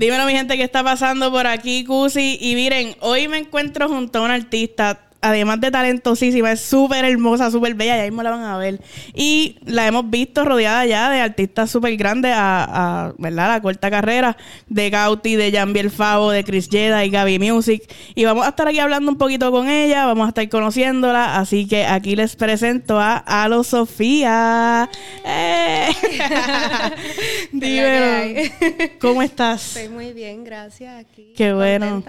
Dímelo, mi gente, ¿qué está pasando por aquí, Cusi? Y miren, hoy me encuentro junto a un artista además de talentosísima, es súper hermosa, súper bella, ya mismo la van a ver. Y la hemos visto rodeada ya de artistas súper grandes a, a, ¿verdad? La corta carrera de Gauti, de Jambiel Favo, de Chris Jeda y Gaby Music. Y vamos a estar aquí hablando un poquito con ella, vamos a estar conociéndola, así que aquí les presento a Alo Sofía. ¡Eh! ¿cómo estás? Estoy muy bien, gracias. Aquí. Qué bueno.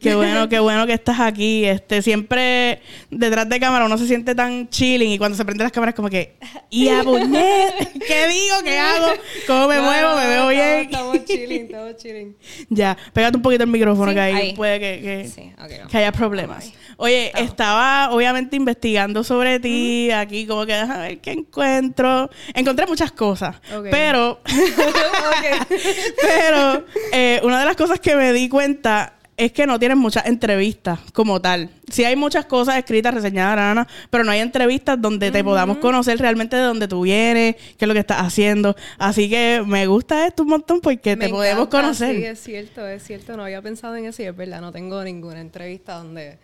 Qué bueno, qué bueno que estás aquí. Este, siempre detrás de cámara uno se siente tan chilling y cuando se prende las cámaras como que, ¿y a ¿Qué digo? ¿Qué hago? ¿Cómo me muevo? ¿Me veo bien? Estamos chilling, estamos chilling. Ya, pégate un poquito el micrófono que ahí, puede que, que, haya problemas. Oye, estaba obviamente investigando sobre ti aquí, como que a ver qué encuentro. Encontré muchas cosas, pero, pero eh, una de las cosas que me di cuenta es que no tienes muchas entrevistas como tal. Sí hay muchas cosas escritas, reseñadas, pero no hay entrevistas donde te podamos conocer realmente de dónde tú vienes, qué es lo que estás haciendo. Así que me gusta esto un montón porque te podemos conocer. Sí, es cierto, es cierto. No había pensado en eso y es verdad, no tengo ninguna entrevista donde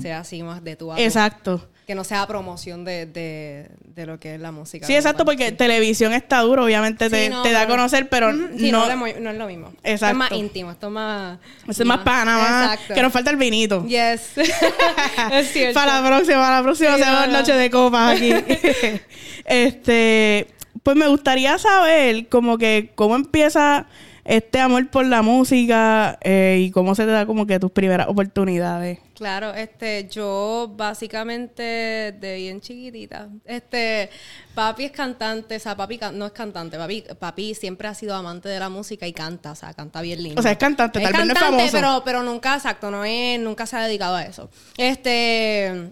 sea así más de tu Exacto que no sea promoción de, de, lo que es la música. Sí, exacto, porque televisión está duro, obviamente te, da a conocer, pero no, no, es lo mismo. Exacto. Es más íntimo, esto es más... Esto es más, pana, más... Que nos falta el vinito. Yes. es cierto. Para la próxima, para la próxima sí, hacemos noche de copas aquí. este... Pues me gustaría saber como que cómo empieza este amor por la música eh, y cómo se te da como que tus primeras oportunidades. Claro, este, yo básicamente de bien chiquitita, este, papi es cantante, o sea, papi no es cantante, papi, papi siempre ha sido amante de la música y canta, o sea, canta bien lindo. O sea, es cantante, tal vez no es famoso. Pero, pero nunca, exacto, no es, nunca se ha dedicado a eso. Este,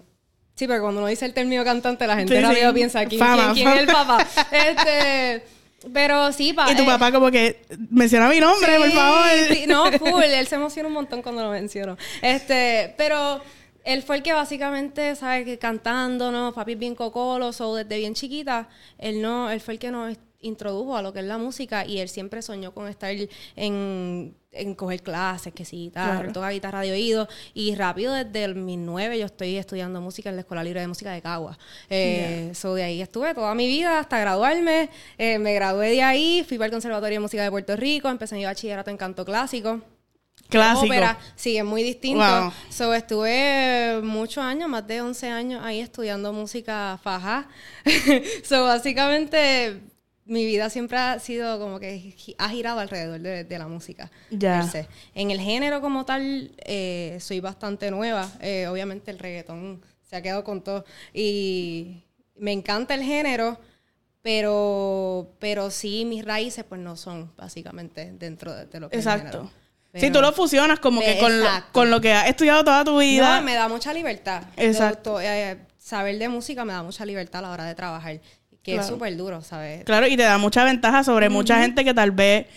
sí, pero cuando uno dice el término cantante, la gente rápido piensa, ¿quién, ¿quién, es el papá? Este... Pero sí, papá. Y tu papá como que menciona mi nombre, por favor. Sí, no, full. Él se emociona un montón cuando lo menciono. Este, pero él fue el que básicamente, ¿sabes? Que cantando, ¿no? Papi bien cocolo, desde bien chiquita, él no, él fue el que nos introdujo a lo que es la música y él siempre soñó con estar en, en coger clases, que sí, guitarra, toca guitarra de oído y rápido desde el 2009 yo estoy estudiando música en la Escuela Libre de Música de Cagua. Eh, de ahí estuve toda mi vida hasta graduarme, eh, me gradué de ahí, fui para el Conservatorio de Música de Puerto Rico, empecé mi bachillerato en canto clásico. Clásico. Ópera, sí, es muy distinto. So, estuve muchos años, más de 11 años ahí estudiando música faja. so, básicamente mi vida siempre ha sido como que ha girado alrededor de, la música. Ya. En el género como tal, eh, soy bastante nueva. Eh, obviamente el reggaetón se ha quedado con todo. Y me encanta el género, pero, pero sí, mis raíces pues no son básicamente dentro de, lo que Exacto. Es si tú lo fusionas como que con lo, con lo, que has estudiado toda tu vida. No, me da mucha libertad. Exacto. Eh, saber de música me da mucha libertad a la hora de trabajar. Que es súper duro, ¿sabes? Claro, y te da mucha ventaja sobre mucha gente que tal vez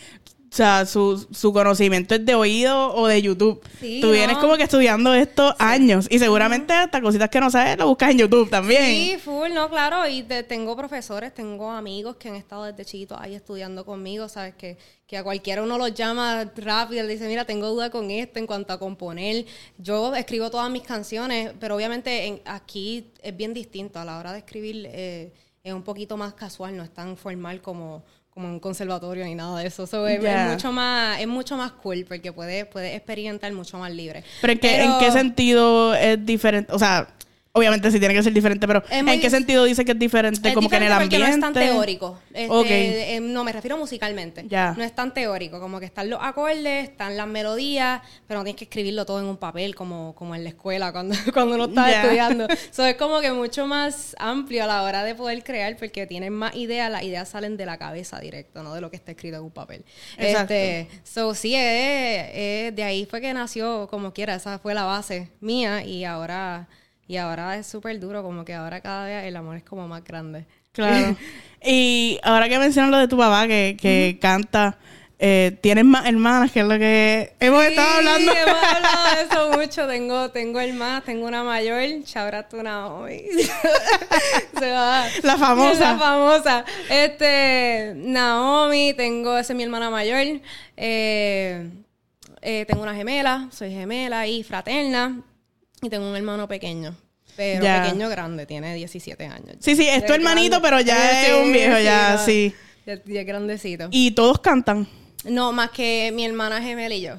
o sea, su, su, conocimiento es de oído o de YouTube. Tú vienes como que estudiando esto años y seguramente hasta cositas que no sabes lo buscas en YouTube también. Sí, full, no, claro. Y tengo profesores, tengo amigos que han estado desde chiquitos ahí estudiando conmigo, ¿sabes? Que, que a cualquiera uno los llama rápido, le dice, mira, tengo duda con esto en cuanto a componer. Yo escribo todas mis canciones, pero obviamente aquí es bien distinto a la hora de escribir. Eh, es un poquito más casual, no es tan formal como, como un conservatorio ni nada de eso. es, mucho más, es mucho más cool porque puedes, puedes experimentar mucho más libre. Pero, ¿en qué sentido es diferente? O sea, Obviamente sí tiene que ser diferente, pero ¿en qué sentido dice que es diferente? como que en el ambiente. no es tan teórico. Este, em, no, me refiero musicalmente. No es tan teórico. Como que están los acordes, están las melodías, pero no tienes que escribirlo todo en un papel como, como en la escuela cuando, cuando uno está estudiando. Eso es como que mucho más amplio a la hora de poder crear porque tienes más ideas. Las ideas salen de la cabeza directo, no de lo que está escrito en un papel. Exacto. Este, so, sí, de ahí fue que nació como quiera. Esa fue la base mía y ahora y ahora es súper duro, como que ahora cada vez el amor es como más grande. Claro. y ahora que mencionas lo de tu papá que, que canta, eh, tienes más hermanas, que es lo que hemos estado hablando. hemos hablado de eso mucho. Tengo, tengo hermanas, tengo una mayor, Chabra Naomi. Se va. La famosa. La famosa. Este, Naomi, tengo, esa es mi hermana mayor. Eh, eh, tengo una gemela, soy gemela y fraterna. Y tengo un hermano pequeño. Pero Ya. pequeño grande, tiene 17 años. Sí, sí, es tu hermanito, grande. pero ya Sí, es un viejo, ya, sí. Ya, ya es grandecito. Y todos cantan. No, más que mi hermana gemela y yo.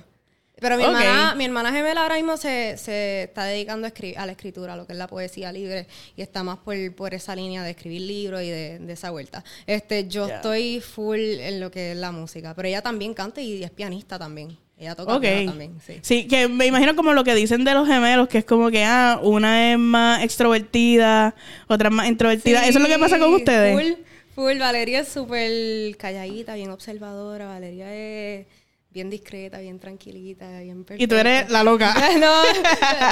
Pero mi, hermana, mi hermana gemela ahora mismo se, se está dedicando a, a la escritura, a lo que es la poesía libre, y está más por, por esa línea de escribir libros y de, de esa vuelta. Este, yo estoy full en lo que es la música, pero ella también canta y es pianista también. Ella toca Ok. piano también, sí. Sí, que me imagino como lo que dicen de los gemelos, que es como que, ah, una es más extrovertida, otra es más introvertida. ¿Eso es lo que pasa con ustedes? Full, full. Valeria es súper calladita, bien observadora. Valeria es bien discreta, bien tranquilita, bien Y tú eres perfecta. la loca. No,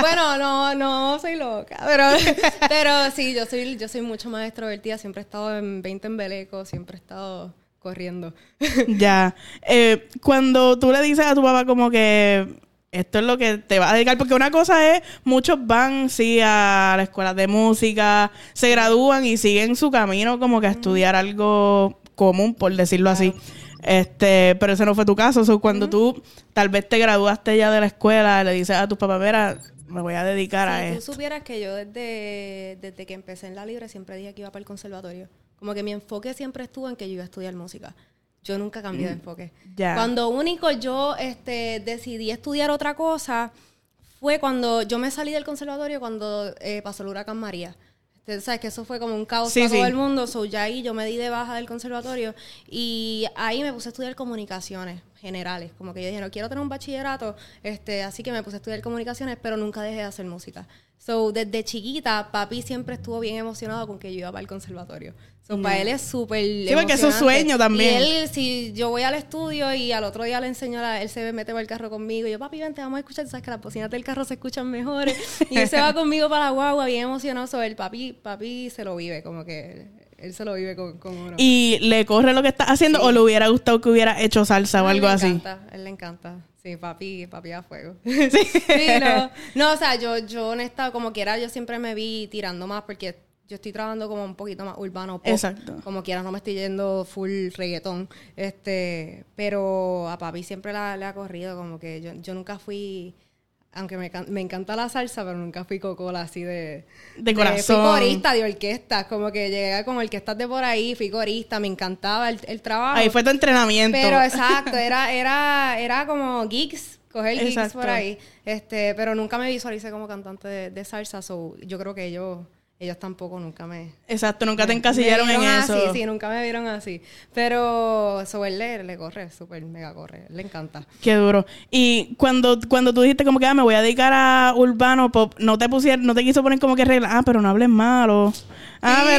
bueno, no, no soy loca, pero, pero sí, yo soy, yo soy mucho más extrovertida, siempre he estado en 20 embelecos, siempre he estado corriendo. ya. Eh, cuando tú le dices a tu papá como que esto es lo que te va a dedicar, porque una cosa es, muchos van, sí, a la escuela de música, se gradúan y siguen su camino como que a estudiar algo común, por decirlo así. Este, pero ese no fue tu caso. So, cuando tú tal vez te graduaste ya de la escuela, le dices a tus papás, mira, me voy a dedicar a Si tú esto. supieras que yo desde, desde que empecé en la libre siempre dije que iba para el conservatorio. Como que mi enfoque siempre estuvo en que yo iba a estudiar música. Yo nunca cambié de enfoque. Ya. Cuando único yo este, decidí estudiar otra cosa fue cuando yo me salí del conservatorio cuando eh, pasó el huracán María. Este, Sabes que eso fue como un caos Sí, para todo el mundo. So, ya ahí yo me di de baja del conservatorio y ahí me puse a estudiar comunicaciones generales. Como que yo dije, no quiero tener un bachillerato, este, así que me puse a estudiar comunicaciones, pero nunca dejé de hacer música. So, desde chiquita, papi siempre estuvo bien emocionado con que yo iba para el conservatorio. So, para él es súper Sí, porque es emocionante. sueño también. Y él, si yo voy al estudio y al otro día le enseño, la, él se mete para el carro conmigo y yo, papi, vente, vamos a escuchar, sabes que las bocinas del carro se escuchan mejores. Y él se va conmigo para la guagua, bien emocionado. So, el papi, papi se lo vive, como que él se lo vive con, con uno. ¿Y le corre lo que estás haciendo o le hubiera gustado que hubiera hecho salsa o A él algo le así? encanta, a él le encanta. Sí, papi, papi a fuego. Sí, no. No, o sea, yo, yo honesta, como quiera, yo siempre me vi tirando más porque yo estoy trabajando como un poquito más urbano pop. Exacto. Como quiera, no me estoy yendo full reggaetón. Este, pero a papi siempre la- le ha corrido, como que yo, yo nunca fui, aunque me, me encanta la salsa, pero nunca fui cocola así de... De corazón. Fui corista de orquesta, como que llegué con orquestas de por ahí, fui corista, me encantaba el, el trabajo. Ahí fue tu entrenamiento. Pero exacto, era, era, era como geeks, coger geeks Exacto. por ahí. Este, pero nunca me visualicé como cantante de, de salsa, so yo creo que ellos, ellos tampoco nunca me. Exacto, nunca te encasillaron me en eso. Así, sí, nunca me vieron así. Pero so, él le, le corre, súper mega corre, le encanta. Qué duro. Y cuando, cuando tú dijiste como que ah, me voy a dedicar a urbano pop, no te pusieron, no te quiso poner como que regla, ah, pero no hables malo. Ah, Sí,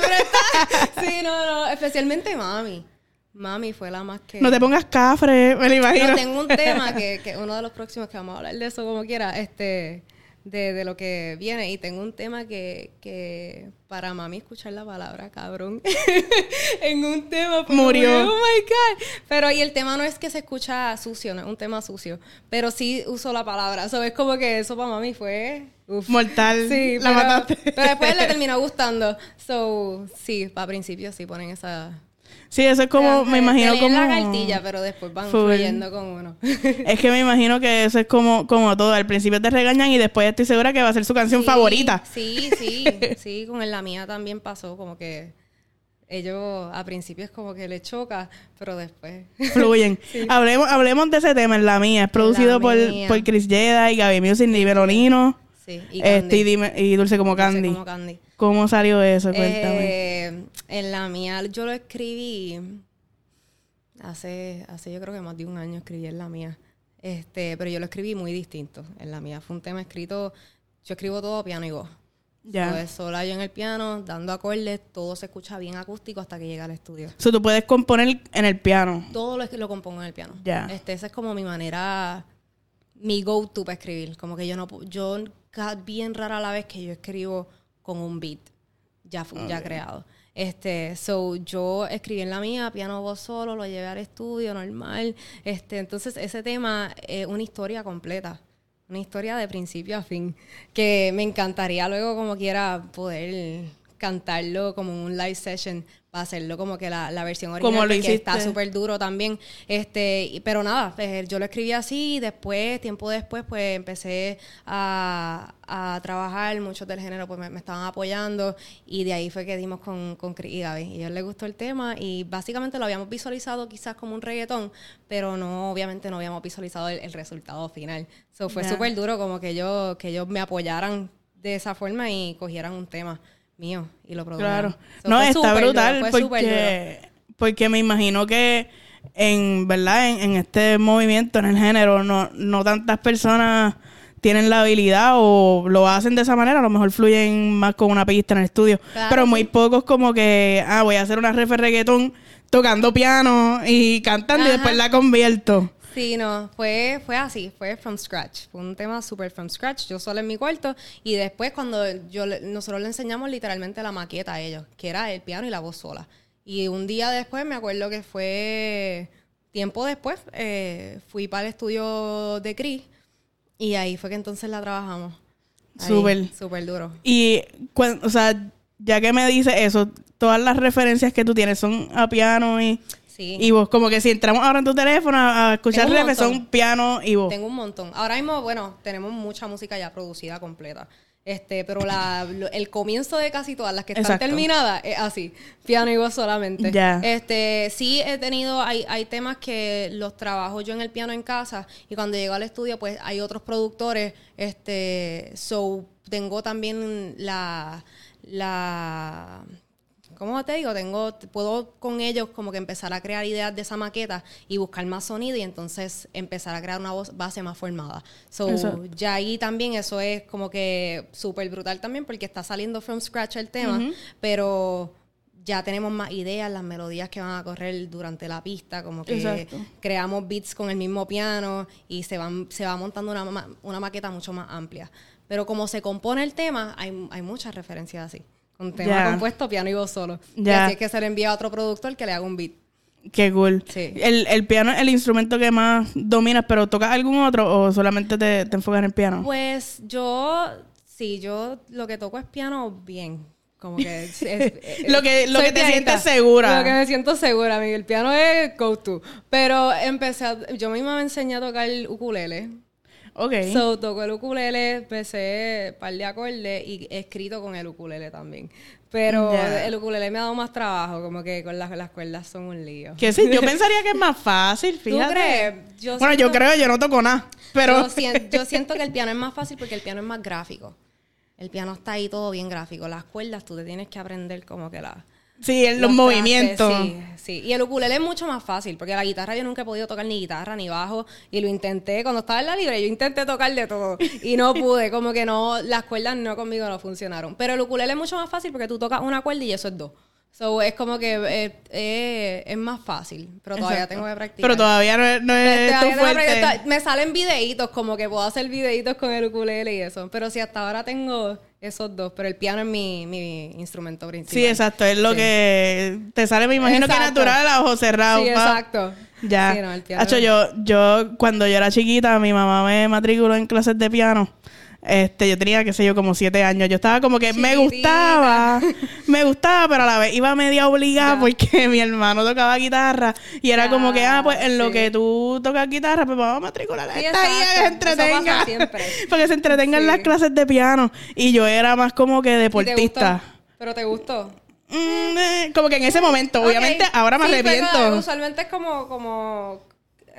pero está- Sí, no, no, especialmente mami. Mami fue la más que. no te pongas cafre, me lo imagino. Pero tengo un tema que, que uno de los próximos que vamos a hablar de eso como quiera, este, de, de lo que viene. Y tengo un tema que, que para mami escuchar la palabra cabrón en un tema Murió. Oh my God. Pero y el tema no es que se escucha sucio, no es un tema sucio. Pero sí uso la palabra. So, es como que eso para mami fue. uf. Mortal. Sí, la pero, mataste. pero después le terminó gustando. So, sí, para principio sí ponen esa. Sí, eso es como, me imagino como... la cartilla, pero después van Full. fluyendo con uno. Es que me imagino que eso es como, como todo. Al principio te regañan y después estoy segura que va a ser su canción Sí, favorita. Sí, sí, sí, con la mía también pasó, como que ellos a principio es como que le choca, pero después. Fluyen. hablemos, hablemos de ese tema en la mía. Es producido por, mía. por Chris Jedi, Gaby Music, y Berolino. Sí, y este, Candy. y, dime- y Dulce como Dulce Candy. como Candy. ¿Cómo salió eso? Cuéntame. Eh, en la mía yo lo escribí hace, hace yo creo que más de un año escribí en la mía. Este, pero yo lo escribí muy distinto. En la mía fue un tema escrito, yo escribo todo piano y voz. ya. Pues sola yo en el piano, dando acordes, todo se escucha bien acústico hasta que llega al estudio. So, tú puedes componer en el piano. Todo lo, lo compongo en el piano. Ya. Este, esa es como mi manera, mi go-to para escribir. Como que yo no, yo bien rara la vez que yo escribo con un beat ya, ya creado. Este, so yo escribí en la mía, piano voz solo, lo llevé al estudio normal. Este, entonces ese tema es una historia completa, una historia de principio a fin, que me encantaría luego como quiera poder cantarlo como un live session para hacerlo como que la, la versión original lo hiciste. está súper duro también. Este y- pero nada eh, yo lo escribí así y después tiempo después pues empecé a, a trabajar. Muchos del género pues me, me estaban apoyando y de ahí fue que dimos con, con Chris y Gaby. Y a él le gustó el tema y básicamente lo habíamos visualizado quizás como un reggaetón pero no obviamente no habíamos visualizado el, el resultado final. So fue Ya. súper duro como que yo que ellos me apoyaran de esa forma y cogieran un tema mío y lo produjeron Claro. So, no, está brutal duro, porque, porque me imagino que en verdad en, en este movimiento, en el género, no, no tantas personas tienen la habilidad o lo hacen de esa manera, a lo mejor fluyen más con una pista en el estudio. Claro, pero sí. muy pocos como que, ah, voy a hacer una ref de reggaetón tocando piano y cantando y después la convierto. Sí, no, fue, fue así, fue from scratch. Fue un tema súper from scratch, yo sola en mi cuarto. Y después cuando yo nosotros le enseñamos literalmente la maqueta a ellos, que era el piano y la voz sola. Y un día después, me acuerdo que fue tiempo después, eh, fui para el estudio de Chris y ahí fue que entonces la trabajamos. Súper. Súper duro. Y, o sea, ya que me dices eso, todas las referencias que tú tienes son a piano y... Sí. Y vos, como que si entramos ahora en tu teléfono a, a escuchar refes, son piano y voz. Tengo un montón. Ahora mismo, bueno, tenemos mucha música ya producida completa. Este, pero la, el comienzo de casi todas las que están Exacto. terminadas es así, piano y voz solamente. Ya. Este, sí he tenido, hay, hay temas que los trabajo yo en el piano en casa y cuando llego al estudio, pues hay otros productores, este, so tengo también la, la ¿Cómo te digo? Tengo, puedo con ellos como que empezar a crear ideas de esa maqueta y buscar más sonido y entonces empezar a crear una voz base más formada. So, ya ahí también eso es como que súper brutal también porque está saliendo from scratch el tema, pero ya tenemos más ideas, las melodías que van a correr durante la pista, como que Exacto. creamos beats con el mismo piano y se, van, se va montando una, ma- una maqueta mucho más amplia. Pero como se compone el tema, hay, hay muchas referencias así. Con tema compuesto, piano y voz solo. Y Ya. así es que se le envía a otro productor que le haga un beat. Qué cool. Sí. El, el piano es el instrumento que más dominas, pero ¿tocas algún otro o solamente te, te enfocas en el piano? Pues yo, sí, yo lo que toco es piano bien. Como que es- es- es- Lo que- lo que te sientes segura. Lo que me siento segura, amigo. El piano es go to. Pero empecé, a- yo misma me enseñé a tocar el ukulele. Ok. So, toco el ukulele, empecé un par de acordes y he escrito con el ukulele también. Pero el ukulele me ha dado más trabajo, como que con las, las cuerdas son un lío. que sí, yo pensaría que es más fácil, ¿Tú fíjate. crees? Yo bueno, yo siento- creo, yo no toco nada, pero... Yo, sien- yo siento que el piano es más fácil porque el piano es más gráfico. El piano está ahí todo bien gráfico. Las cuerdas tú te tienes que aprender como que la... sí, en los, movimientos. Sí, sí. Y el ukulele es mucho más fácil porque la guitarra yo nunca he podido tocar ni guitarra ni bajo y lo intenté cuando estaba en la libre yo intenté tocar de todo y no pude como que no las cuerdas no conmigo no funcionaron pero el ukulele es mucho más fácil porque tú tocas una cuerda y eso es dos so es como que eh, eh, es más fácil pero todavía Exacto. tengo que practicar Pero todavía no es, no es Todavía tu fuerte. Me salen videitos, como que puedo hacer videitos con el ukulele y eso. Pero si hasta ahora tengo esos dos, pero el piano es mi, mi instrumento principal. Sí, exacto. Es lo Sí. que te sale, me imagino que Exacto. natural a ojos cerrados. Sí, pa. exacto. Ya. Sí, no, el piano- Hacho, yo, yo, cuando yo era chiquita, mi mamá me matriculó en clases de piano. Este, yo tenía, qué sé yo, como siete años. Yo estaba como que me gustaba, me gustaba, pero a la vez iba media obligada porque mi hermano tocaba guitarra y era como que, ah, pues en lo que tú tocas guitarra, pues vamos a matricular a Sí, esta que se entretenga. siempre. para que se entretenga en Sí. las clases de piano. Y yo era más como que ¿Y te deportista. ¿Pero te gustó? Mm, eh, como que en ese momento, obviamente, ahora me Sí, pero arrepiento. usualmente es como, como...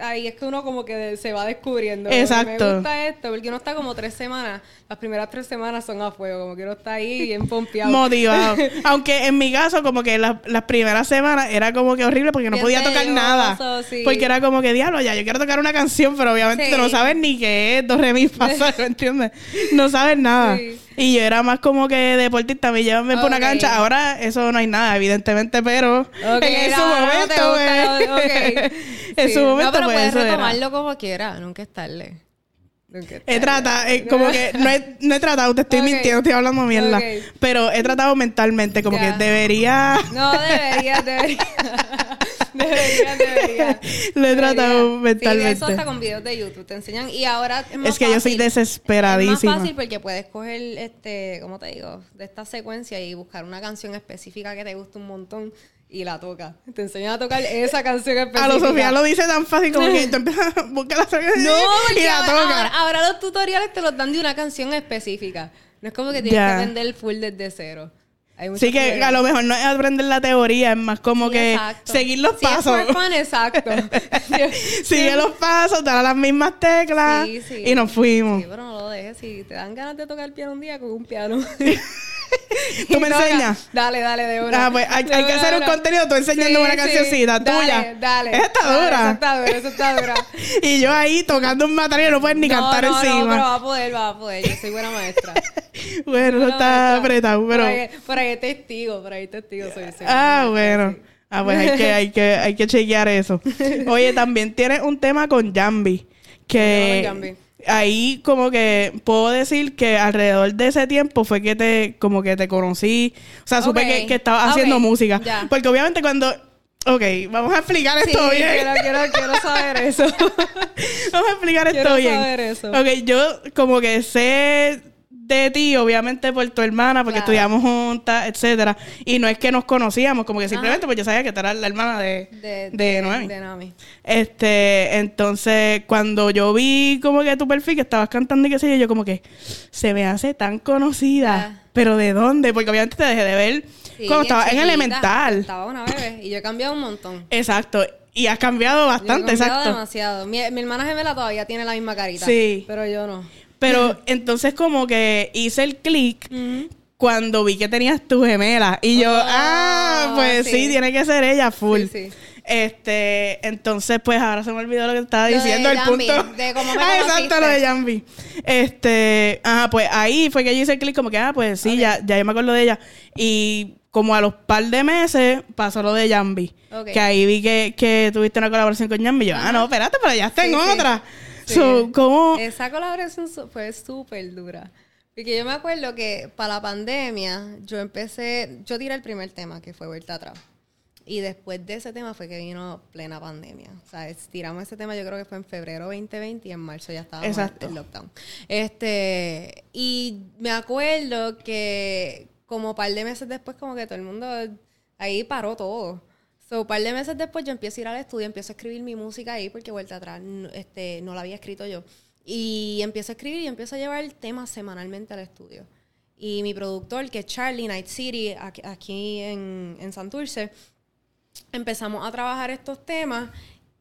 Ahí es que uno como que se va descubriendo. Exacto. Me gusta esto, porque uno está como tres semanas. Las primeras tres semanas son a fuego, como que uno está ahí bien pompeado. motivado. Aunque en mi caso, como que las, las primeras semanas era como que horrible porque no Bien podía tocar nada. sí. Porque era como que, diablo, ya, yo quiero tocar una canción, pero obviamente Sí. tú no sabes ni qué es, do, re, mi, fa, sol, ¿me entiendes? No sabes nada. Sí. Y yo era más como que deportista, me llevan por una cancha. Ahora eso no hay nada, evidentemente, pero Ok, en no, no te momento, gusta, pues, ok. en Sí. su momento, No, pero pues puedes eso era. retomarlo como quiera, nunca es tarde. Nunca He tratado, eh, como que no he, no he tratado, te estoy mintiendo, estoy hablando mierda. Pero he tratado mentalmente, como Ya. que debería. No, debería, debería. debería, debería. Lo he tratado Debería. Sí, mentalmente. eso hasta con videos de YouTube te enseñan. Y ahora es más Es que yo soy desesperadísima. Es más fácil porque puedes coger, este, ¿cómo te digo? De esta secuencia y buscar una canción específica que te guste un montón y la toca. Te enseñan a tocar esa canción específica. A lo Sofía lo dice tan fácil como que tú empiezas a buscar la No, y la ahora, toca. ahora- ahora los tutoriales te los dan de una canción específica. No es como que tienes que aprender full desde cero. Sí que a lo mejor no es aprender la teoría, es más como Sí, que exacto. seguir los Sí, es pasos. fun, exacto. Sigue los pasos, dar las mismas teclas Sí, sí. y nos fuimos. Sí, pero no lo dejes. Si te dan ganas de tocar el piano un día, con un piano. ¿Tú me enseñas? Dale, dale, de una. Ah, pues hay, que hacer un contenido, tú enseñándome Sí, una sí. cancioncita Dale, tuya. Dale. Esa está Dale, dura. Esa está dura, esa está dura. Y yo ahí tocando un material no puedes ni No, cantar no, No, pero encima. va a poder, va a poder. Yo soy buena maestra. bueno, Buena está maestra. apretado, pero. Por ahí, por ahí testigo, por ahí testigo soy. soy Ah, bueno. sí. Ah, pues hay que, hay que, hay que chequear eso. Oye, también tienes un tema con Jambi. Que con Jambi. Ahí como que puedo decir que alrededor de ese tiempo fue que te, como que te conocí. O sea, supe que, que estabas haciendo música. Ya. Porque obviamente cuando. Ok, vamos a explicar Sí, esto bien. quiero, quiero, quiero saber eso. Vamos a explicar esto Quiero bien. saber eso. Ok, yo como que sé de ti, obviamente por tu hermana, porque Claro. estudiamos juntas, etcétera. Y no es que nos conocíamos, como que simplemente pues yo sabía que tú eras la hermana de, De, de, Noemi. De. Este, entonces, cuando yo vi como que tu perfil, que estabas cantando y qué sé yo, yo como que se me hace tan conocida. Ah. Pero ¿de dónde? Porque obviamente te dejé de ver Sí, cuando estaba en elemental. Estaba una bebé y yo he cambiado un montón. Exacto. Y has cambiado Yo he bastante, cambiado exacto. demasiado. Mi, mi hermana gemela todavía tiene la misma carita. Sí. Pero yo no. Pero entonces como que hice el clic cuando vi que tenías tu gemela. Y yo, Oh, ah, pues sí. sí. tiene que ser ella full. Sí, sí. Este, entonces pues ahora se me olvidó lo que estaba Lo de diciendo, el Jambi, punto. de cómo me ah, exacto, lo de Jambi. Este, ajá, pues ahí fue que yo hice el clic como que, ah, pues sí, ya, ya yo me acuerdo de ella. Y como a los par de meses pasó lo de Jambi. Que ahí vi que, que tuviste una colaboración con Jambi. Yo, ah, no, espérate, pero ya está Sí, en sí. otra. Sí. So, ¿cómo? Esa colaboración fue súper dura. Porque yo me acuerdo que para la pandemia yo empecé, yo tiré el primer tema que fue Vuelta Atrás. Y después de ese tema fue que vino plena pandemia. O sea, tiramos ese tema yo creo que fue en febrero 2020 y en marzo ya estaba Exacto. el lockdown. Este, y me acuerdo que como un par de meses después como que todo el mundo ahí paró todo. So, un par de meses después yo empiezo a ir al estudio, empiezo a escribir mi música ahí porque vuelta atrás este, no la había escrito yo. Y empiezo a escribir y empiezo a llevar temas semanalmente al estudio. Y mi productor, que es Charlie Night City, aquí en, en Santurce, empezamos a trabajar estos temas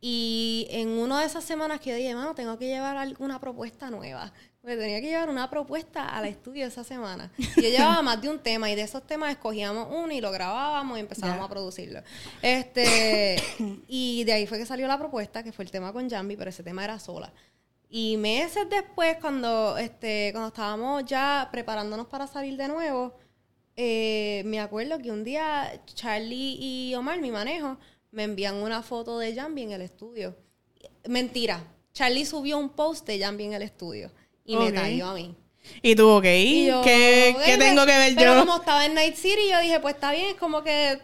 y en una de esas semanas que yo dije, mano, tengo que llevar alguna propuesta nueva. Porque tenía que llevar una propuesta al estudio esa semana. Y yo llevaba más de un tema y de esos temas escogíamos uno y lo grabábamos y empezábamos a producirlo. Este, y de ahí fue que salió la propuesta, que fue el tema con Jambi, pero ese tema era sola. Y meses después, cuando, este, cuando estábamos ya preparándonos para salir de nuevo, eh, me acuerdo que un día Charlie y Omar, mi manejo, me envían una foto de Jambi en el estudio. Mentira. Charlie subió un post de Jambi en el estudio y Ok. me taguió a mí. Y tuvo que Y yo, ¿Qué, qué "Ven, tengo que ver pero yo? como estaba en Night City, yo dije, pues está bien, es como que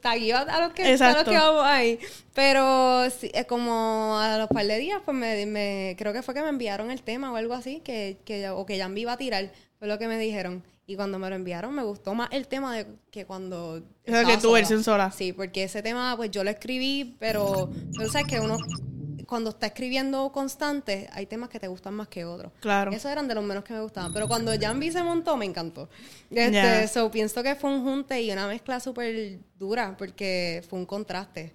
tagueo a los que, a los que vamos ahí. Pero sí, es como a los par de días, pues me, me- creo que fue que me enviaron el tema o algo así, que, que, o que Jambi iba a tirar, fue lo que me dijeron. Y cuando me lo enviaron, me gustó más el tema de que cuando. O sea, que tu versión sola. Sí, porque ese tema, pues yo lo escribí, pero tú sabes que uno, cuando está escribiendo constante, hay temas que te gustan más que otros. Claro. Esos eran de los menos que me gustaban. Pero cuando Jambi se montó, me encantó. Este, Ya. so, pienso que fue un junte y una mezcla súper dura, porque fue un contraste.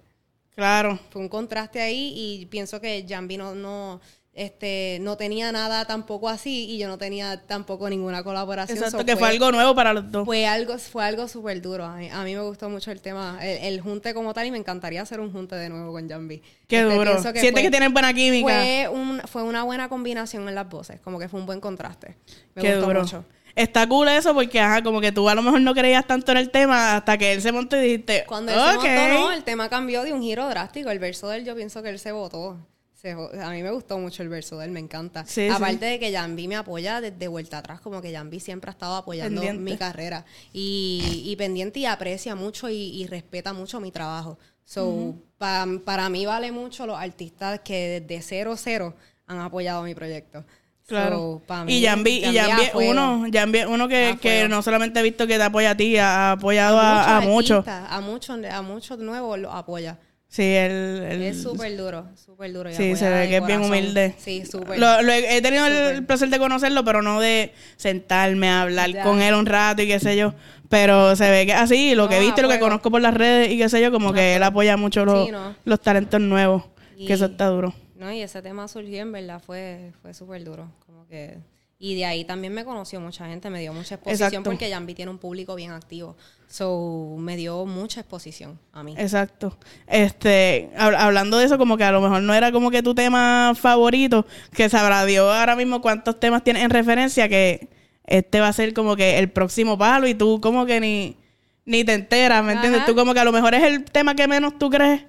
Claro. Fue un contraste ahí y pienso que Jambi no, no, este, no tenía nada tampoco así y yo no tenía tampoco ninguna colaboración. Exacto, So, que fue algo nuevo para los dos. fue algo, fue algo súper duro. A mí, a mí me gustó mucho el tema, el, el junte como tal, y me encantaría hacer un junte de nuevo con Jambi. Qué Este, duro. pienso Sientes fue- que tienen buena química. Fue, un, fue una buena combinación en las voces, como que fue un buen contraste. Me Qué gustó duro. mucho. Está cool eso porque, ajá, como que tú a lo mejor no creías tanto en el tema hasta que él se montó y dijiste, Cuando él se montó, no, el tema cambió de un giro drástico. El verso de él, yo pienso que él se votó. Se a mí me gustó mucho el verso de él, me encanta. Sí, Aparte de que Jambi me apoya desde vuelta atrás, como que Jambi siempre ha estado apoyando Pendiente. mi carrera. Y, y pendiente y aprecia mucho y, y respeta mucho mi trabajo. So, pa- para mí vale mucho los artistas que desde cero cero han apoyado mi proyecto. Claro. So, mí, y Jambi, y Jambi es uno, Jambi uno que, que no solamente he visto que te apoya a ti, ha apoyado a, muchos. A muchos, a muchos nuevos los apoya. Sí, él, él- Es súper duro, súper duro. Sí, se ve que es bien humilde. Sí, súper. Lo- lo he, he tenido el placer de conocerlo, pero no de sentarme a hablar Ya. con él un rato y qué sé yo. Pero se ve que así, lo que he visto lo que conozco por las redes y qué sé yo, como que él apoya mucho los, Sí, no. los talentos nuevos. Y- Que eso está duro. No, y ese tema surgió, en verdad, fue, fue súper duro. Como que... Y de ahí también me conoció mucha gente, me dio mucha exposición Exacto. porque Jambi tiene un público bien activo. So, me dio mucha exposición a mí. Exacto. Este, hab- hablando de eso, como que a lo mejor no era como que tu tema favorito, que sabrá Dios ahora mismo cuántos temas tienes en referencia, que este va a ser como que el próximo palo y tú como que ni, ni te enteras, ¿me entiendes? Tú como que a lo mejor es el tema que menos tú crees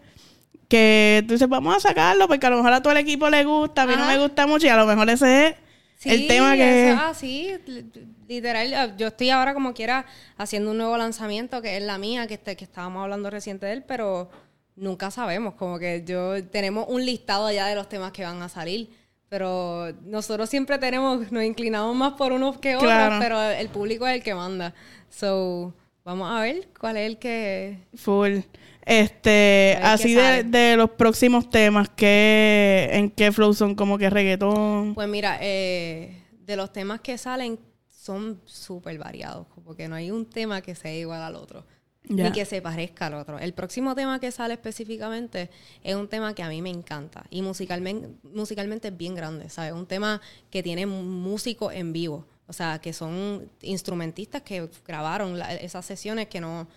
que tú dices, vamos a sacarlo porque a lo mejor a todo el equipo le gusta, a mí no me gusta mucho y a lo mejor ese es Sí, el tema que... eso- ah, sí, li- literal. ah, Yo estoy ahora como quiera haciendo un nuevo lanzamiento que es la mía, que, este, que estábamos hablando reciente de él, pero nunca sabemos. Como que yo tenemos un listado ya de los temas que van a salir. Pero nosotros siempre tenemos, nos inclinamos más por unos que otros, Claro. pero el público es el que manda. So, vamos a ver cuál es el que. Full. Este, así de, los próximos temas, ¿qué, ¿en qué flow son? Como que reggaetón. Pues mira, eh, de los temas que salen son súper variados, porque no hay un tema que sea igual al otro, ni que se parezca al otro. El próximo tema que sale específicamente es un tema que a mí me encanta y musicalmente, musicalmente es bien grande, ¿sabes? Un tema que tiene músicos en vivo, o sea, que son instrumentistas que grabaron la- esas sesiones que no...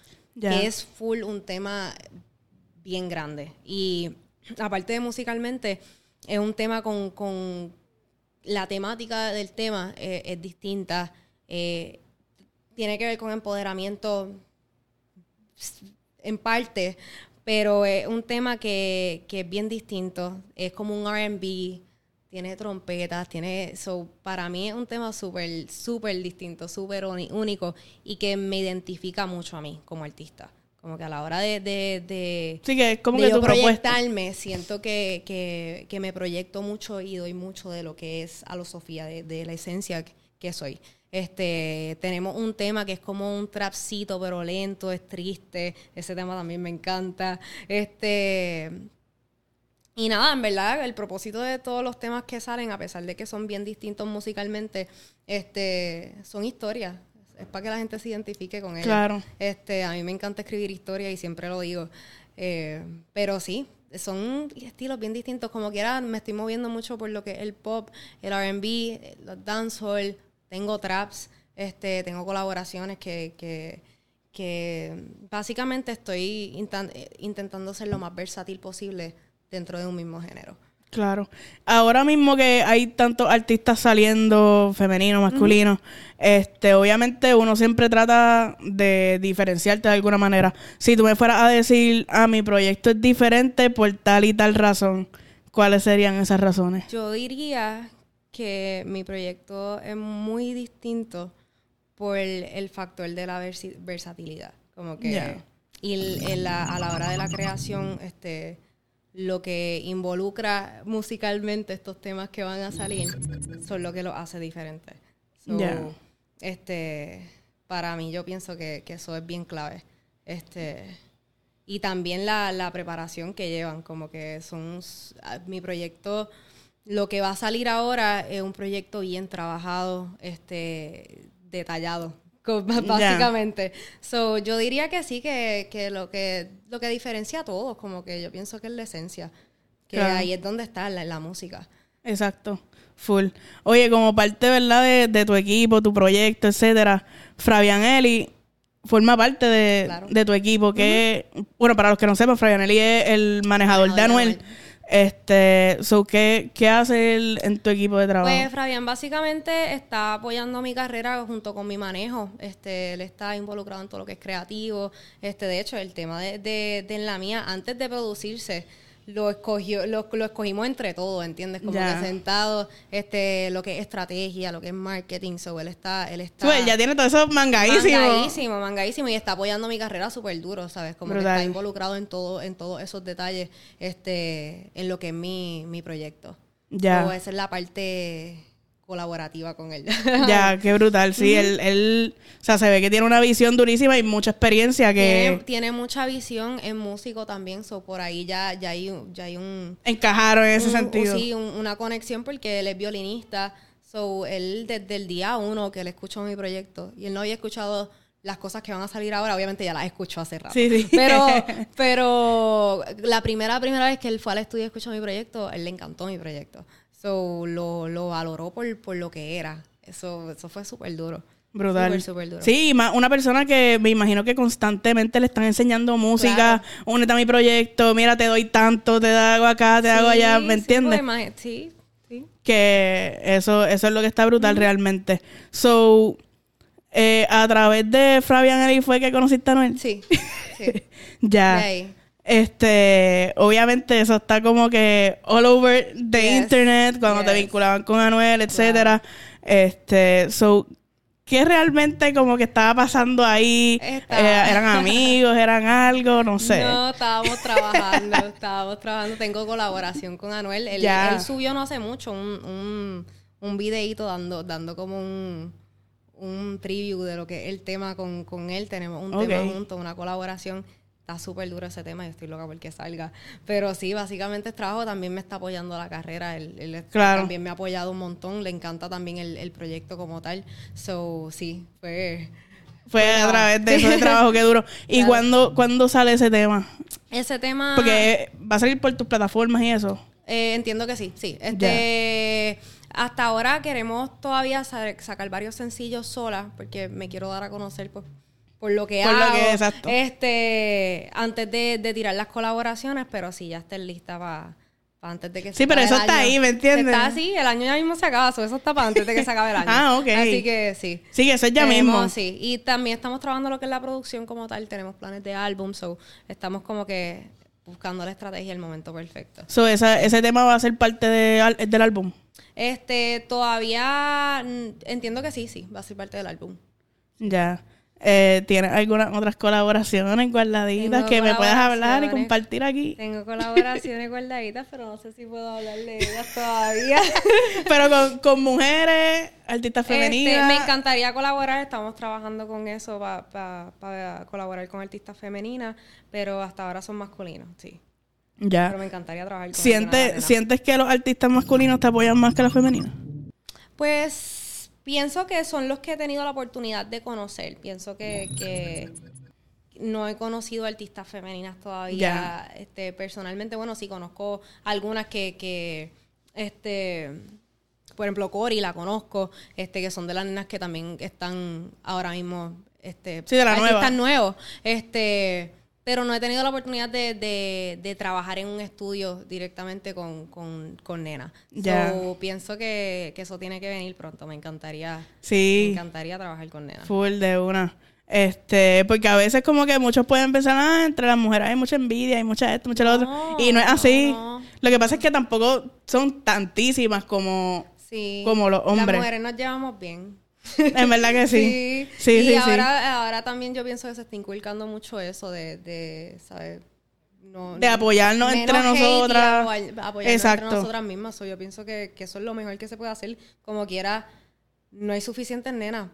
Que es full un tema bien grande. Y aparte de musicalmente, es un tema con, con la temática del tema eh, es distinta. eh, tiene que ver con empoderamiento en parte, pero es un tema que, que es bien distinto. Es como un RB, tiene trompetas, tiene. So, para mí es un tema súper, súper distinto, súper único y que me identifica mucho a mí como artista. Como que a la hora de, de, de, Sí, que es como de que yo tu propuesta. proyectarme, siento que, que, que me proyecto mucho y doy mucho de lo que es a Sofía, de, de la esencia que- que soy. Este, tenemos un tema que es como un trapcito, pero lento, es triste. Ese tema también me encanta. Este, y nada, en verdad, el propósito de todos los temas que salen, a pesar de que son bien distintos musicalmente, este, son historias. Es para que la gente se identifique con ellas. Claro. Este, a mí me encanta escribir historias y siempre lo digo. Eh, pero sí, son estilos bien distintos. Como quiera, me estoy moviendo mucho por lo que es el pop, el R&B, los dancehall. Tengo traps, este, tengo colaboraciones que, que, que básicamente estoy eh, intentando ser lo más versátil posible dentro de un mismo género. Claro. Ahora mismo que hay tantos artistas saliendo, femenino, masculino, este, obviamente uno siempre trata de diferenciarte de alguna manera. Si tú me fueras a decir, ah, mi proyecto es diferente por tal y tal razón, ¿cuáles serían esas razones? Yo diría que mi proyecto es muy distinto por el, el factor de la versatilidad. Como que. Y el- el- la- a la hora de la creación, este lo que involucra musicalmente estos temas que van a salir son lo que los hace diferentes. So. Este, para mí yo pienso que, que eso es bien clave. Este, y también la, la preparación que llevan, como que son mi proyecto, lo que va a salir ahora es un proyecto bien trabajado, este, detallado, básicamente. So, yo diría que sí, que, que lo que lo que diferencia a todos, como que yo pienso que es la esencia, que Claro. ahí es donde está la, la música. Exacto, full. Oye, como parte, ¿verdad?, de, de tu equipo, tu proyecto, etcétera, Fabián Eli forma parte de, Claro. de tu equipo, que, bueno, para los que no sepan, Fabián Eli es el manejador, de Manejador de Anuel. Este, so, ¿qué, ¿qué hace él en tu equipo de trabajo? Pues Fabián básicamente está apoyando mi carrera junto con mi manejo. Este, él está involucrado en todo lo que es creativo. Este, de hecho, el tema de, de, de en la mía, antes de producirse, lo escogió, lo, lo escogimos entre todos, ¿entiendes? Como Ya. que sentados, este, lo que es estrategia, lo que es marketing, so él está, él está él ya tiene todo eso mangadísimo. mangadísimo, mangadísimo, y está apoyando mi carrera súper duro, ¿sabes? Como Brutal. que está involucrado en todo, en todos esos detalles, este, en lo que es mi, mi proyecto. Ya. So, esa es la parte colaborativa con él. Ya, qué brutal. Sí, él, él, o sea, se ve que tiene una visión durísima y mucha experiencia que tiene mucha visión en músico también, so por ahí ya, ya hay, un- ya hay un, encajaron en ese un- sentido. Sí, un- una conexión porque él es violinista. So, él desde el día uno que él escuchó mi proyecto y él no había escuchado las cosas que van a salir ahora, obviamente ya las escuchó hace rato. Sí, sí. Pero, pero la primera, primera vez que él fue al estudio y escuchó mi proyecto, él le encantó mi proyecto. So, lo, lo valoró por, por lo que era. Eso, eso fue súper duro. Brutal. Súper, súper duro. Sí, una persona que me imagino que constantemente le están enseñando música, únete a mi proyecto, mira, te doy tanto, te hago acá, te hago allá, Sí, ¿me sí, entiendes? sí, sí. que eso, eso es lo que está brutal realmente. So, eh, a través de Fabián Eli fue que conociste a Noel. Sí, sí. Ya. De ahí. Este, obviamente eso está como que all over the Yes, internet cuando te vinculaban con Anuel, etcétera. Este, so ¿qué realmente como que estaba pasando ahí? Eh, eran amigos, eran algo, no sé. No, estábamos trabajando, estábamos trabajando. Tengo colaboración con Anuel. Él, subió no hace mucho un, un, un videíto dando, dando como un, un preview de lo que es el tema con, con él. Tenemos un tema junto, una colaboración. Está súper duro ese tema y estoy loca porque salga. Pero sí, básicamente es trabajo. También me está apoyando la carrera. Él, él Claro. también me ha apoyado un montón. Le encanta también el, el proyecto como tal. So, sí, fue... Fue a través de ese trabajo que duró. ¿Y Claro. cuándo, cuándo sale ese tema? Ese tema... Porque va a salir por tus plataformas y eso. Eh, entiendo que sí, sí. Este, hasta ahora queremos todavía sa- sacar varios sencillos solas porque me quiero dar a conocer pues, por lo que Por lo hago. que- exacto. Este, antes de, de tirar las colaboraciones, pero sí ya estén lista para antes de que se Sí, pero eso está año. ahí, ¿me entiendes? Está así, el año ya mismo se acaba, so eso está para antes de que se acabe el año. Ah, ok. Así que sí. Sí, eso es ya Tenemos, mismo. Sí, y también estamos trabajando lo que es la producción como tal. Tenemos planes de álbum, so estamos como que buscando la estrategia, el momento perfecto. So, esa- ese tema va a ser parte de del álbum. Este, todavía mm, entiendo que sí, sí, va a ser parte del álbum. Ya. Eh, ¿Tienes algunas otras colaboraciones guardaditas Tengo que me puedas hablar y compartir aquí? Tengo colaboraciones guardaditas, pero no sé si puedo hablar de ellas todavía. Pero con, con mujeres, artistas Este, femeninas. me encantaría colaborar, estamos trabajando con eso para colaborar con artistas femeninas, pero hasta ahora son masculinos, sí. Pero Ya. me encantaría trabajar con ¿Sientes. ¿Sientes que los artistas masculinos te apoyan más que los femeninos? Pues pienso que son los que he tenido la oportunidad de conocer. Pienso que, que no he conocido artistas femeninas todavía. Este, personalmente, bueno, sí conozco algunas que, que este, por ejemplo, Cori la conozco, este, que son de las nenas que también están ahora mismo, este, Sí, de la nueva. artistas nuevos. Este, pero no he tenido la oportunidad de, de, de trabajar en un estudio directamente con, con, con nena. Ya. So, pienso que, que eso tiene que venir pronto. Me encantaría, me Sí. encantaría trabajar con nena. Full de una. Este, porque a veces como que muchos pueden pensar, ah, entre las mujeres hay mucha envidia, hay mucha esto, mucha lo otro. No, Y no es así. no. Lo que pasa es que tampoco son tantísimas como, Sí. como los hombres. Las mujeres nos llevamos bien. En verdad que sí. Sí, y sí, sí. ahora, ahora también yo pienso que se está inculcando mucho eso de, de ¿sabes? No, De apoyarnos entre y nosotras. apoy- apoyarnos Exacto. entre nosotras mismas. So, yo pienso que, que eso es lo mejor que se puede hacer. Como quiera, no hay suficientes nenas.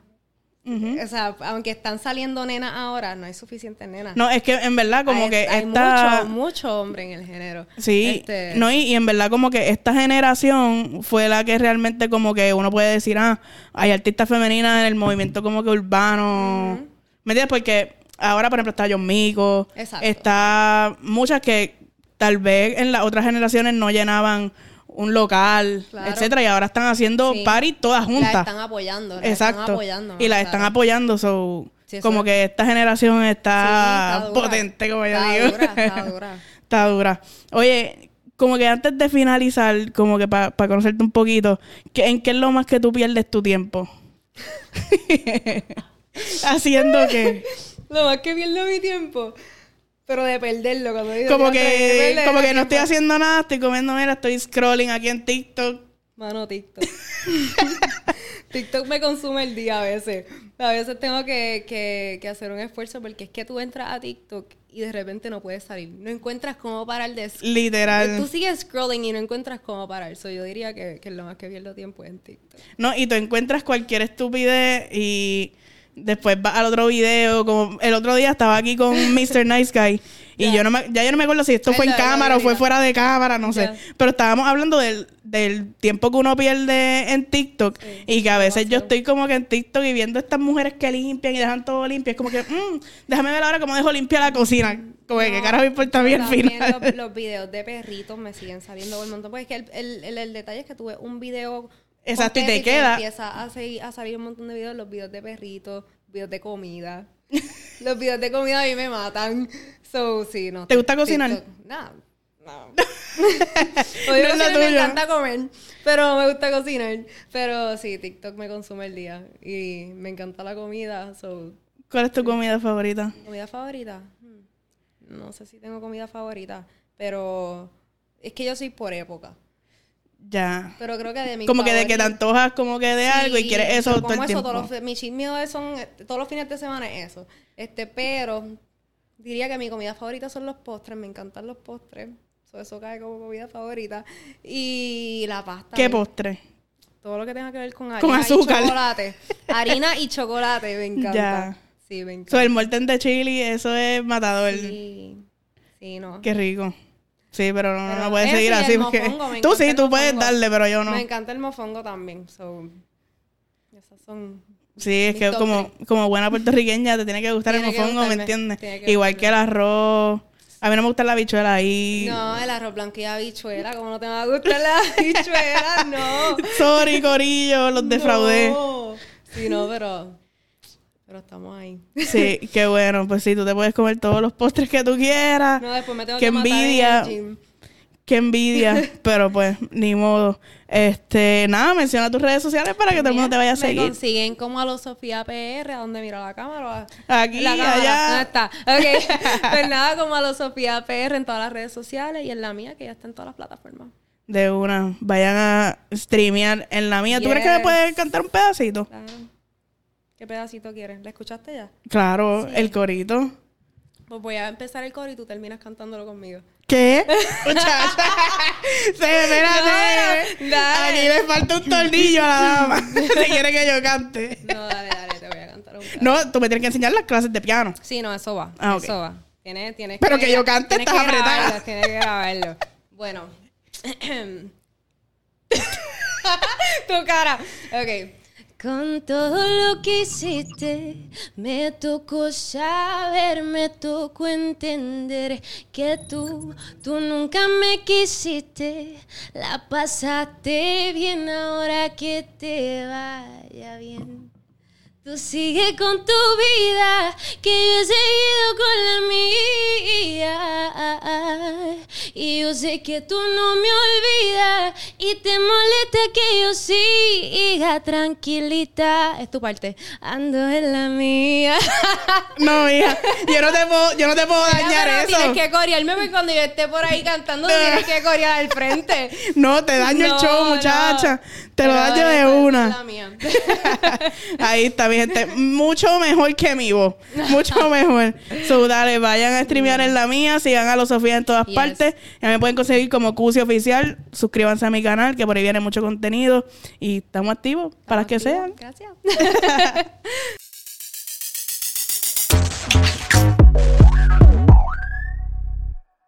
O sea, aunque están saliendo nenas ahora, no hay suficientes nenas. No, es que en verdad como hay, que hay esta... mucho, mucho hombre en el género. Sí, Este, no, y, y en verdad como que esta generación fue la que realmente como que uno puede decir, ah, hay artistas femeninas en el movimiento como que urbano. ¿Me entiendes? Porque ahora, por ejemplo, está John Mico, Exacto. está muchas que tal vez en las otras generaciones no llenaban un local, Claro. etcétera, y ahora están haciendo Sí. party todas juntas. están apoyando. Exacto. Están apoyando, y las claro. están apoyando, so, Sí, como es- que esta generación Sí, está, potente, como yo Está digo. dura, está dura. Está dura. Oye, como que antes de finalizar, como que para conocerte un poquito, ¿qué- ¿en qué es lo más que tú pierdes tu tiempo? Haciendo que... Lo más que pierdo mi tiempo. Pero de perderlo, cuando digo Como que, como que no estoy haciendo nada, estoy comiendo mira, estoy scrolling aquí en TikTok. Mano, TikTok. TikTok me consume el día a veces. A veces tengo que, que, que hacer un esfuerzo porque es que tú entras a TikTok y de repente no puedes salir. No encuentras cómo parar de... Tú Literal. sigues scrolling y no encuentras cómo parar. So, yo diría que, que lo más que pierdo tiempo es en TikTok. No, y tú encuentras cualquier estupidez y después vas al otro video. Como el otro día estaba aquí con Mr. Nice Guy. Y yo no me, ya yo no me acuerdo si esto fue en cámara o fue fuera de cámara, no sé. Pero estábamos hablando del, del tiempo que uno pierde en TikTok. Sí, y que a veces yo estoy como que en TikTok y viendo estas mujeres que limpian y dejan todo limpio. Es como que, mm, déjame ver ahora cómo dejo limpia la cocina. Como que, ¿qué No, carajo me importa a mí al final? Los, los videos de perritos me siguen saliendo por un montón. Porque es que el, el, el- el detalle es que tuve un video. Exacto, y te queda. Empieza a, seguir, a salir un montón de videos, los videos de perritos, videos de comida. los videos de comida a mí me matan. So, sí, no. ¿Te gusta cocinar? No. No. No lo cocinar, me encanta comer, pero me gusta cocinar. Pero sí, TikTok me consume el día y me encanta la comida. So, ¿Cuál es tu comida favorita? ¿Comida favorita? Hmm. No sé si tengo comida favorita, pero es que yo soy por época. Ya. Pero creo que de mi Como que de que te antojas como que de algo y quieres eso todo el eso tiempo. todos los- mi chismeo es- son todos los fines de semana es eso. Este, pero diría que mi comida favorita son los postres, me encantan los postres. So, eso cae como comida favorita. Y la pasta. ¿Qué postre? Todo lo que tenga que ver con harina Con azúcar. y chocolate. harina y chocolate, me encanta. Ya. Sí, me encanta. So, el molten de chili, eso es matador. Sí. Sí, no. Qué rico. Sí, pero no, Pero no puedes seguir así porque tú sí, el tú puedes mofongo. darle, pero yo no. Me encanta el mofongo también. So, esas son. Sí, es que como, como buena puertorriqueña te tiene que gustar el Tiene mofongo, ¿me entiendes? que Igual que el arroz. A mí no me gusta la bichuela ahí. No, el arroz blanco y habichuela. como no te va a gustar la habichuela? No. Sorry, corillo, los defraudé. No. Sí, no, pero. Pero estamos ahí. Sí, qué bueno. Pues sí, tú te puedes comer todos los postres que tú quieras. No, después me tengo Qué que matar en envidia. el gym. Qué envidia, pero pues, ni modo. Este, nada, menciona tus redes sociales para que todo el mundo te vaya a Me seguir. consiguen como a los Sofía PR, ¿a dónde mira la cámara? Aquí, La cámara, allá. ¿Dónde está? Ok. pues nada, como a los Sofía PR en todas las redes sociales y en la mía, que ya está en todas las plataformas. De una, vayan a streamear en la mía. ¿Tú crees que me Yes. puedes cantar un pedacito? Claro. ¿Qué pedacito quieres? ¿La escuchaste ya? Claro, Sí. el corito. Pues voy a empezar el coro y tú terminas cantándolo conmigo. ¿Qué? Muchacha. Espérate. No, dale. Aquí le falta un tornillo a la dama. Se quiere que yo cante. No, dale, dale, te voy a cantar un pedazo. No, tú me tienes que enseñar las clases de piano. Sí, no, eso va. Ah. Eso va. Tienes, tienes Pero que yo cante, estás que apretada. grabarlo, Tienes que grabarlo. Bueno. tu cara. Ok. Con todo lo que hiciste, me tocó saber, me tocó entender que tú, tú nunca me quisiste. La pasaste bien ahora que te vaya bien. Tú sigue con tu vida, que yo he seguido con la mía. Y yo sé que tú no me olvidas y te molesta que yo siga tranquilita. Es tu parte. Ando en la mía. No, hija. Yo no te puedo, yo no te puedo dañar eso. Tienes que corearme porque cuando yo esté por ahí cantando, tienes que corear al frente. No, te daño el show, no. Te lo Pero daño de una. Ahí está, mi gente. Mucho mejor que mi voz. Mucho mejor. So, dale, vayan a streamear en la mía. Sigan a los Sofía en todas Yes. partes. Ya me pueden conseguir como Cusi Oficial. Suscríbanse a mi canal, que por ahí viene mucho contenido. Y estamos activos para que sean. Gracias.